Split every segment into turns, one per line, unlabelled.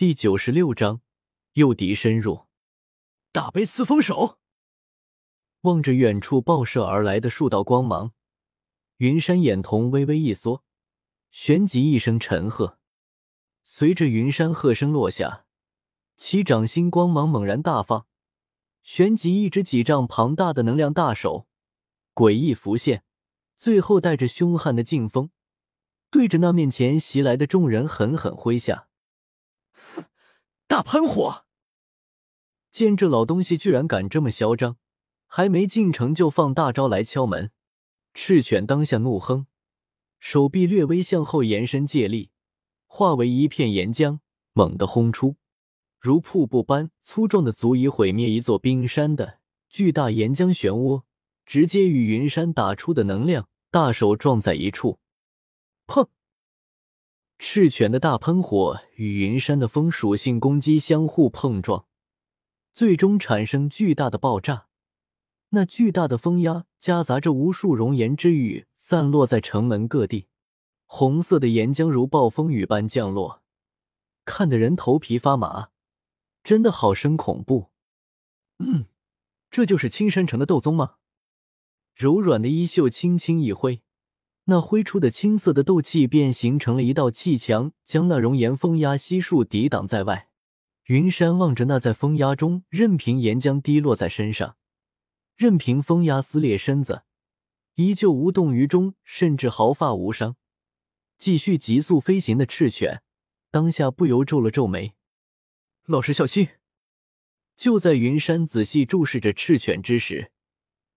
第九十六章，诱敌深入。
大悲四风手。
望着远处爆射而来的数道光芒，云山眼瞳微微一缩，旋即一声沉喝。随着云山喝声落下，其掌心光芒猛然大放，旋即一只几丈庞大的能量大手诡异浮现，最后带着凶悍的劲风，对着那面前袭来的众人狠狠挥下。
大喷火！
见这老东西居然敢这么嚣张，还没进城就放大招来敲门。赤犬当下怒哼，手臂略微向后延伸借力，化为一片岩浆，猛地轰出，如瀑布般粗壮的，足以毁灭一座冰山的巨大岩浆漩涡，直接与云山打出的能量大手撞在一处。砰！赤犬的大喷火与云山的风属性攻击相互碰撞，最终产生巨大的爆炸。那巨大的风压夹杂着无数熔岩之雨，散落在城门各地。红色的岩浆如暴风雨般降落，看得人头皮发麻，真的好生恐怖。嗯，这就是青山城的斗宗吗？柔软的衣袖轻轻一挥。那挥出的青色的斗气便形成了一道气墙，将那熔岩风压悉数抵挡在外。云山望着那在风压中任凭岩浆滴落在身上，任凭风压撕裂身子，依旧无动于衷，甚至毫发无伤，继续急速飞行的赤犬，当下不由皱了皱眉。
老师小心！
就在云山仔细注视着赤犬之时，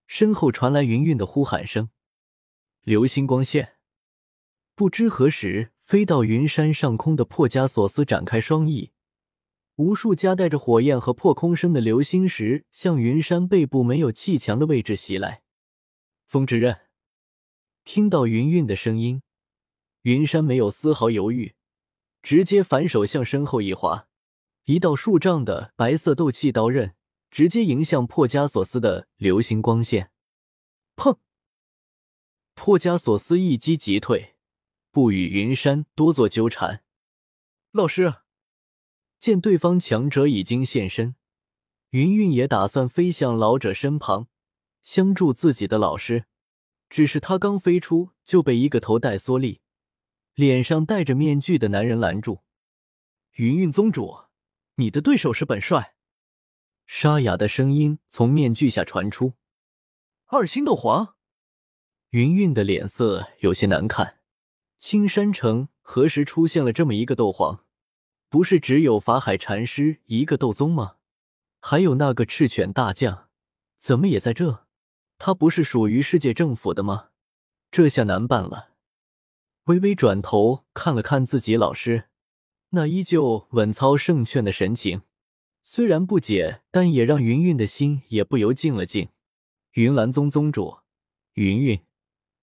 身后传来云韵的呼喊声。流星光线，不知何时飞到云山上空的破加索斯展开双翼，无数夹带着火焰和破空声的流星石向云山背部没有气墙的位置袭来。风之刃，听到云韵的声音，云山没有丝毫犹豫，直接反手向身后一划，一道数丈的白色斗气刀刃直接迎向破加索斯的流星光线。砰！破加索斯一击即退，不与云山多做纠缠。
老师
见对方强者已经现身，云韵也打算飞向老者身旁，相助自己的老师。只是他刚飞出，就被一个头戴蓑笠、脸上戴着面具的男人拦住。
云韵宗主，你的对手是本帅。
沙哑的声音从面具下传出。
二星斗皇。
云韵的脸色有些难看。青山城何时出现了这么一个斗皇？不是只有法海禅师一个斗宗吗？还有那个赤犬大将，怎么也在这？他不是属于世界政府的吗？这下难办了。微微转头看了看自己老师，那依旧稳操胜券的神情，虽然不解，但也让云韵的心也不由静了静。云岚宗宗主，云韵。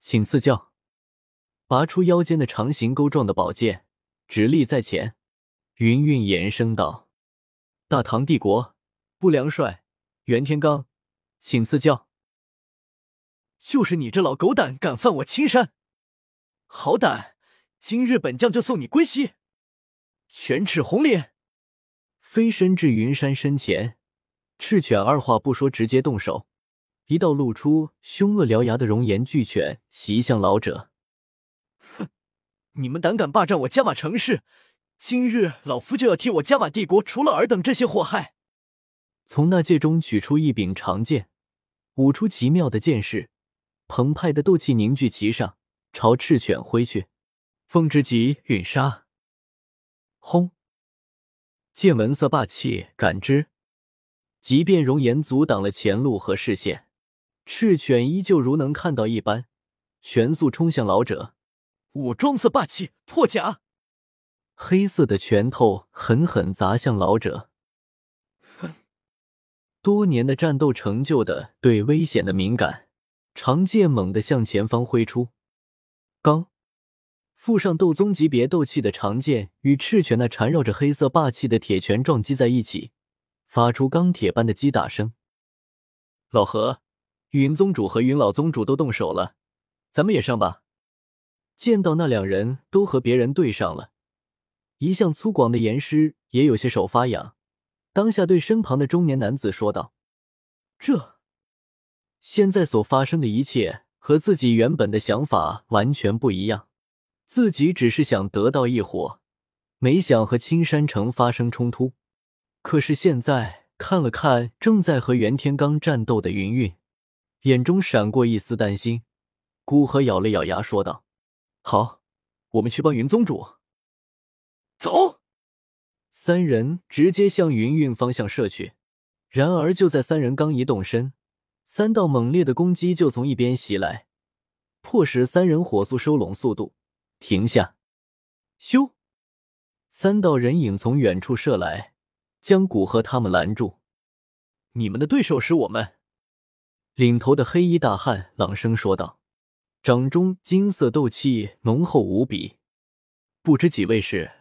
请赐教，拔出腰间的长形钩状的宝剑，直立在前。云韵言声道：“大唐帝国不良帅袁天罡，请赐教。”
就是你这老狗胆，敢犯我青山！好胆！今日本将就送你归西！犬齿红脸
飞身至云山身前，赤犬二话不说，直接动手。一道露出凶恶獠牙的熔岩巨犬袭向老者。
哼！你们胆敢霸占我加玛城市，今日老夫就要替我加玛帝国除了尔等这些祸害！
从那戒中取出一柄长剑，舞出奇妙的剑势，澎湃的斗气凝聚其上，朝赤犬挥去。风之极陨杀！轰！剑纹色霸气，感知，即便熔岩阻挡了前路和视线。赤犬依旧如能看到一般，全速冲向老者。
武装色霸气破甲，
黑色的拳头狠狠砸向老者。哼多年的战斗成就的对危险的敏感，长剑猛地向前方挥出。刚，附上斗宗级别斗气的长剑与赤犬那缠绕着黑色霸气的铁拳撞击在一起，发出钢铁般的击打声。老何。云宗主和云老宗主都动手了，咱们也上吧。见到那两人都和别人对上了，一向粗犷的岩狮也有些手发痒，当下对身旁的中年男子说道：“
这
现在所发生的一切和自己原本的想法完全不一样，自己只是想得到一伙，没想和青山城发生冲突。可是现在看了看正在和袁天罡战斗的云云，眼中闪过一丝担心。古河咬了咬牙说道：“
好，我们去帮云宗主。”走。
三人直接向云云方向射去，然而就在三人刚一动身，三道猛烈的攻击就从一边袭来，迫使三人火速收拢速度，停下。咻！三道人影从远处射来，将古河他们拦住。
你们的对手是我们。
领头的黑衣大汉朗声说道，掌中金色斗气浓厚无比。不知几位是？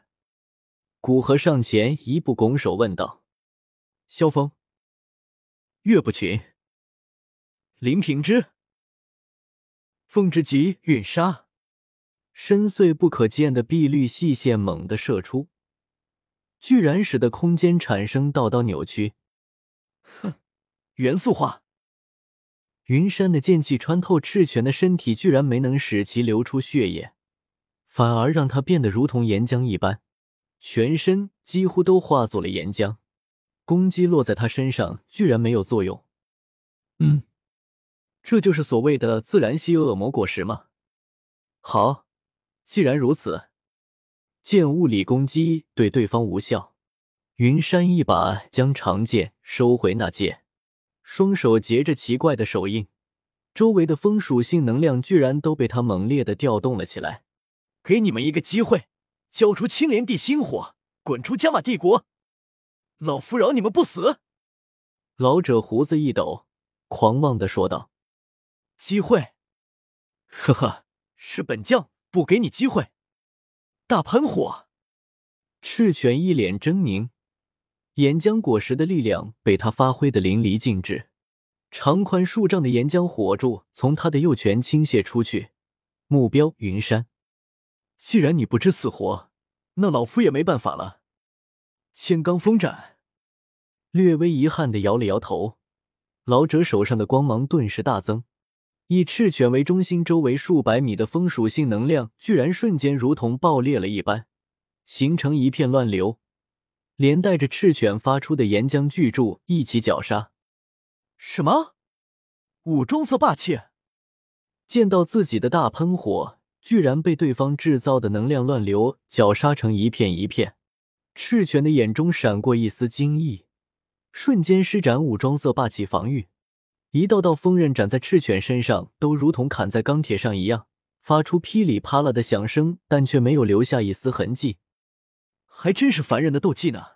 古河上前一步，拱手问道：“
萧峰、岳不群、林平之、风之极、陨杀。”
深邃不可见的碧绿细线猛地射出，居然使得空间产生道道扭曲。
哼，元素化。
云山的剑气穿透赤犬的身体，居然没能使其流出血液，反而让他变得如同岩浆一般。全身几乎都化作了岩浆，攻击落在他身上居然没有作用。
嗯，这就是所谓的自然吸恶魔果实吗？
好，既然如此，见物理攻击对对方无效，云山一把将长剑收回那剑，双手结着奇怪的手印，周围的风属性能量居然都被他猛烈的调动了起来。
给你们一个机会。交出青莲地心火，滚出加玛帝国！老夫饶你们不死！
老者胡子一抖，狂妄的说道：“
机会？呵呵，是本将不给你机会！”大喷火！
赤犬一脸狰狞，岩浆果实的力量被他发挥的淋漓尽致，长宽数丈的岩浆火柱从他的右拳倾泻出去，目标云山。
既然你不知死活，那老夫也没办法了。千罡风斩，
略微遗憾的摇了摇头。老者手上的光芒顿时大增，以赤犬为中心，周围数百米的风属性能量居然瞬间如同爆裂了一般，形成一片乱流，连带着赤犬发出的岩浆巨柱一起绞杀。
什么？武装色霸气！
见到自己的大喷火。居然被对方制造的能量乱流绞杀成一片一片，赤犬的眼中闪过一丝惊异，瞬间施展武装色霸气防御，一道道锋刃斩在赤犬身上，都如同砍在钢铁上一样，发出噼里啪啦的响声，但却没有留下一丝痕迹，
还真是凡人的斗技呢。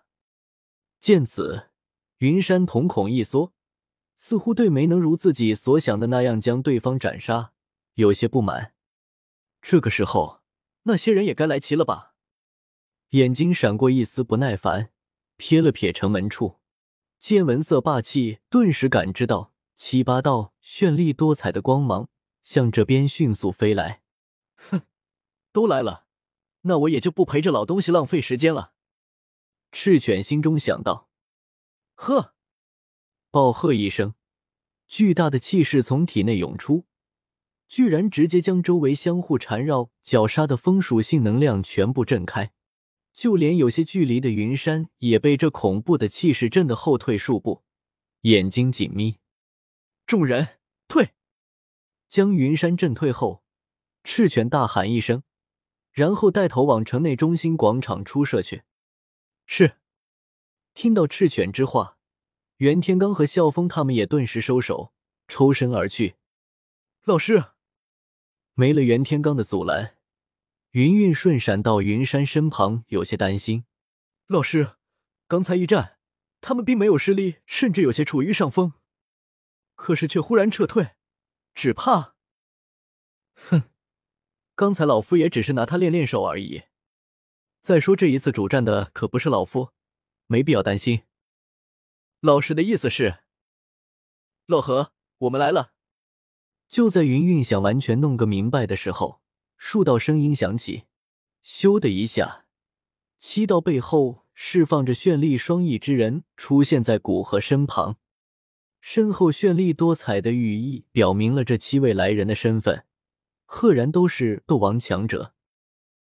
见此，云山瞳孔一缩，似乎对没能如自己所想的那样将对方斩杀有些不满。
这个时候，那些人也该来齐了吧？
眼睛闪过一丝不耐烦，瞥了瞥城门处，见闻色霸气，顿时感知到七八道绚丽多彩的光芒向这边迅速飞来。
哼，都来了，那我也就不陪这老东西浪费时间了。
赤犬心中想到。
呵，
暴喝一声，巨大的气势从体内涌出。居然直接将周围相互缠绕、绞杀的风属性能量全部震开，就连有些距离的云山也被这恐怖的气势震得后退数步，眼睛紧眯。
众人退！
将云山震退后，赤犬大喊一声，然后带头往城内中心广场出射去。
是。
听到赤犬之话，袁天罡和萧峰他们也顿时收手，抽身而去。
老师。
没了袁天罡的阻拦，云韵瞬闪到云山身旁，有些担心。
老师，刚才一战，他们并没有失利，甚至有些处于上风，可是却忽然撤退，只怕……
哼，刚才老夫也只是拿他练练手而已。再说这一次主战的可不是老夫，没必要担心。
老师的意思是，老何，我们来了。
就在云云想完全弄个明白的时候，数道声音响起。咻的一下，七道背后释放着绚丽双翼之人出现在古河身旁，身后绚丽多彩的羽翼表明了这七位来人的身份，赫然都是斗王强者。